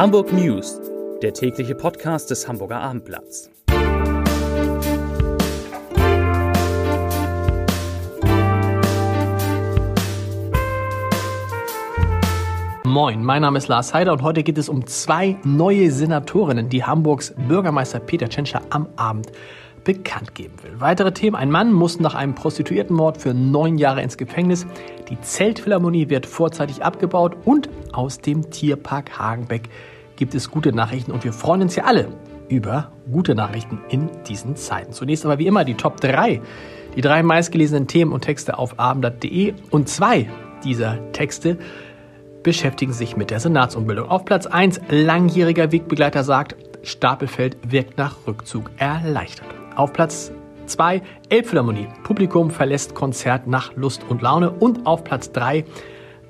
Hamburg News, der tägliche Podcast des Hamburger Abendblatts. Moin, mein Name ist Lars Heider und heute geht es um zwei neue Senatorinnen, die Hamburgs Bürgermeister Peter Tschentscher am Abend bekannt geben will. Weitere Themen. Ein Mann muss nach einem Prostituiertenmord für neun Jahre ins Gefängnis. Die Zeltphilharmonie wird vorzeitig abgebaut und aus dem Tierpark Hagenbeck gibt es gute Nachrichten und wir freuen uns ja alle über gute Nachrichten in diesen Zeiten. Zunächst aber wie immer die Top 3. Die drei meistgelesenen Themen und Texte auf abendblatt.de und zwei dieser Texte beschäftigen sich mit der Senatsumbildung. Auf Platz 1 langjähriger Wegbegleiter sagt, Stapelfeld wirkt nach Rückzug erleichtert. Auf Platz 2 Elbphilharmonie. Publikum verlässt Konzert nach Lust und Laune. Und auf Platz 3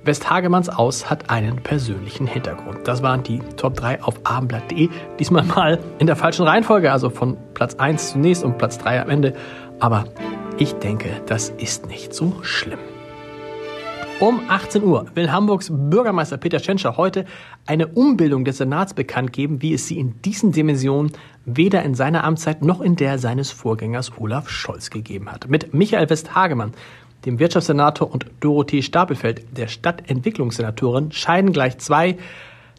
Westhagemanns Aus hat einen persönlichen Hintergrund. Das waren die Top 3 auf abendblatt.de. Diesmal mal in der falschen Reihenfolge, also von Platz 1 zunächst und Platz 3 am Ende. Aber ich denke, das ist nicht so schlimm. Um 18 Uhr will Hamburgs Bürgermeister Peter Tschentscher heute eine Umbildung des Senats bekannt geben, wie es sie in diesen Dimensionen weder in seiner Amtszeit noch in der seines Vorgängers Olaf Scholz gegeben hat. Mit Michael Westhagemann, dem Wirtschaftssenator, und Dorothee Stapelfeld, der Stadtentwicklungssenatorin, scheiden gleich zwei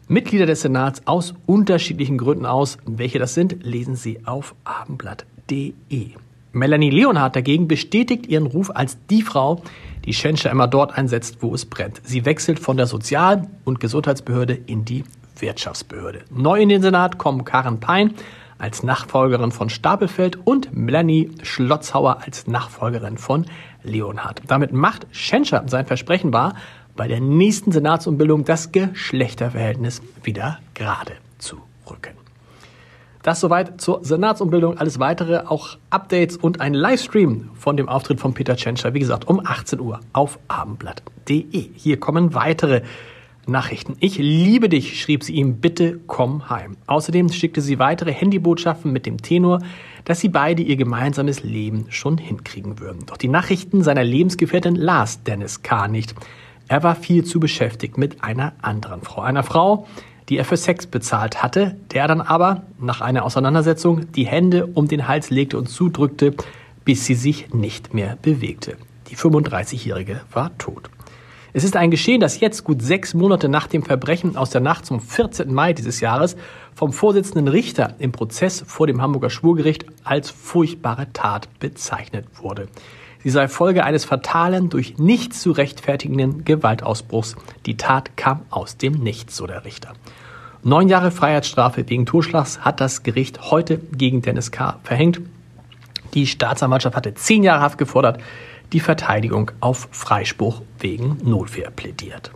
Mitglieder des Senats aus unterschiedlichen Gründen aus. Welche das sind, lesen Sie auf abendblatt.de. Melanie Leonhardt dagegen bestätigt ihren Ruf als die Frau, die Schenscher immer dort einsetzt, wo es brennt. Sie wechselt von der Sozial- und Gesundheitsbehörde in die Wirtschaftsbehörde. Neu in den Senat kommen Karen Pein als Nachfolgerin von Stapelfeld und Melanie Schlotzhauer als Nachfolgerin von Leonhardt. Damit macht Schenscher sein Versprechen wahr, bei der nächsten Senatsumbildung das Geschlechterverhältnis wieder gerade zu rücken. Das soweit zur Senatsumbildung. Alles weitere, auch Updates und ein Livestream von dem Auftritt von Peter Tschentscher, wie gesagt, um 18 Uhr auf abendblatt.de. Hier kommen weitere Nachrichten. Ich liebe dich, schrieb sie ihm, bitte komm heim. Außerdem schickte sie weitere Handybotschaften mit dem Tenor, dass sie beide ihr gemeinsames Leben schon hinkriegen würden. Doch die Nachrichten seiner Lebensgefährtin las Dennis K. nicht. Er war viel zu beschäftigt mit einer anderen Frau. Einer Frau, die er für Sex bezahlt hatte, der dann aber nach einer Auseinandersetzung die Hände um den Hals legte und zudrückte, bis sie sich nicht mehr bewegte. Die 35-Jährige war tot. Es ist ein Geschehen, das jetzt gut sechs Monate nach dem Verbrechen aus der Nacht zum 14. Mai dieses Jahres vom Vorsitzenden Richter im Prozess vor dem Hamburger Schwurgericht als furchtbare Tat bezeichnet wurde. Sie sei Folge eines fatalen, durch nichts zu rechtfertigenden Gewaltausbruchs. Die Tat kam aus dem Nichts, so der Richter. Neun Jahre Freiheitsstrafe wegen Totschlags hat das Gericht heute gegen Dennis K. verhängt. Die Staatsanwaltschaft hatte zehn Jahre Haft gefordert, die Verteidigung auf Freispruch wegen Notwehr plädiert.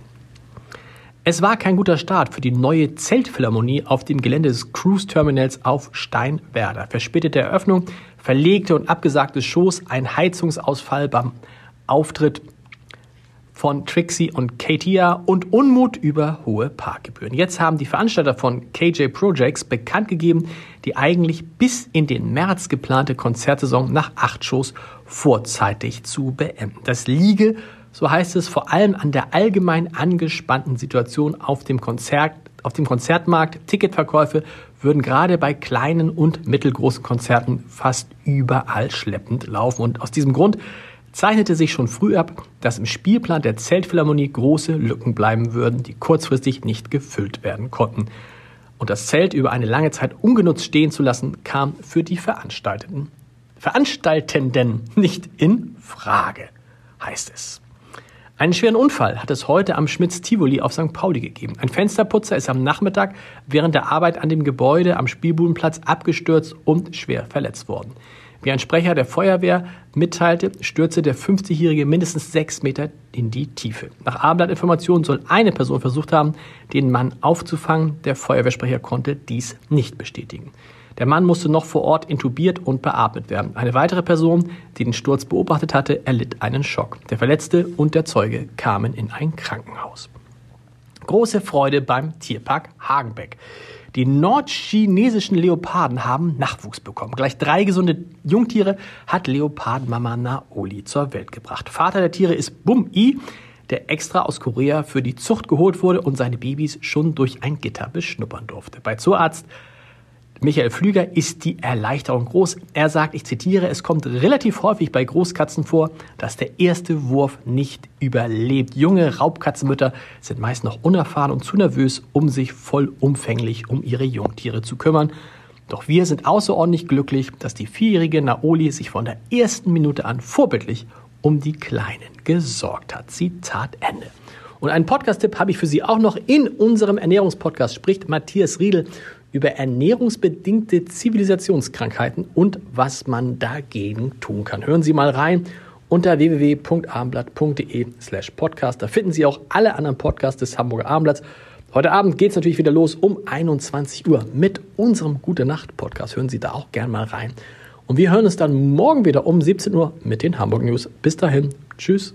Es war kein guter Start für die neue Zeltphilharmonie auf dem Gelände des Cruise Terminals auf Steinwerder. Verspätete Eröffnung, verlegte und abgesagte Shows, ein Heizungsausfall beim Auftritt von Trixie und Katia und Unmut über hohe Parkgebühren. Jetzt haben die Veranstalter von KJ Projects bekannt gegeben, die eigentlich bis in den März geplante Konzertsaison nach acht Shows vorzeitig zu beenden. Das liege so heißt es vor allem an der allgemein angespannten Situation auf dem Konzert, auf dem Konzertmarkt. Ticketverkäufe würden gerade bei kleinen und mittelgroßen Konzerten fast überall schleppend laufen. Und aus diesem Grund zeichnete sich schon früh ab, dass im Spielplan der Zeltphilharmonie große Lücken bleiben würden, die kurzfristig nicht gefüllt werden konnten. Und das Zelt über eine lange Zeit ungenutzt stehen zu lassen, kam für die Veranstalteten, Veranstaltenden nicht in Frage, heißt es. Einen schweren Unfall hat es heute am Schmitz Tivoli auf St. Pauli gegeben. Ein Fensterputzer ist am Nachmittag während der Arbeit an dem Gebäude am Spielbudenplatz abgestürzt und schwer verletzt worden. Wie ein Sprecher der Feuerwehr mitteilte, stürzte der 50-Jährige mindestens sechs Meter in die Tiefe. Nach Abendblattinformationen soll eine Person versucht haben, den Mann aufzufangen. Der Feuerwehrsprecher konnte dies nicht bestätigen. Der Mann musste noch vor Ort intubiert und beatmet werden. Eine weitere Person, die den Sturz beobachtet hatte, erlitt einen Schock. Der Verletzte und der Zeuge kamen in ein Krankenhaus. Große Freude beim Tierpark Hagenbeck. Die nordchinesischen Leoparden haben Nachwuchs bekommen. Gleich drei gesunde Jungtiere hat Leopardmama Naoli zur Welt gebracht. Vater der Tiere ist Bum-I, der extra aus Korea für die Zucht geholt wurde und seine Babys schon durch ein Gitter beschnuppern durfte. Bei Zoorarzt Michael Flüger ist die Erleichterung groß. Er sagt, ich zitiere, es kommt relativ häufig bei Großkatzen vor, dass der erste Wurf nicht überlebt. Junge Raubkatzenmütter sind meist noch unerfahren und zu nervös, um sich vollumfänglich um ihre Jungtiere zu kümmern. Doch wir sind außerordentlich glücklich, dass die vierjährige Naoli sich von der ersten Minute an vorbildlich um die Kleinen gesorgt hat. Zitat Ende. Und einen Podcast-Tipp habe ich für Sie auch noch. In unserem Ernährungspodcast spricht Matthias Riedel über ernährungsbedingte Zivilisationskrankheiten und was man dagegen tun kann. Hören Sie mal rein unter www.abendblatt.de slash podcast. Da finden Sie auch alle anderen Podcasts des Hamburger Abendblatts. Heute Abend geht es natürlich wieder los um 21 Uhr mit unserem Gute Nacht Podcast. Hören Sie da auch gern mal rein. Und wir hören uns dann morgen wieder um 17 Uhr mit den Hamburg News. Bis dahin. Tschüss.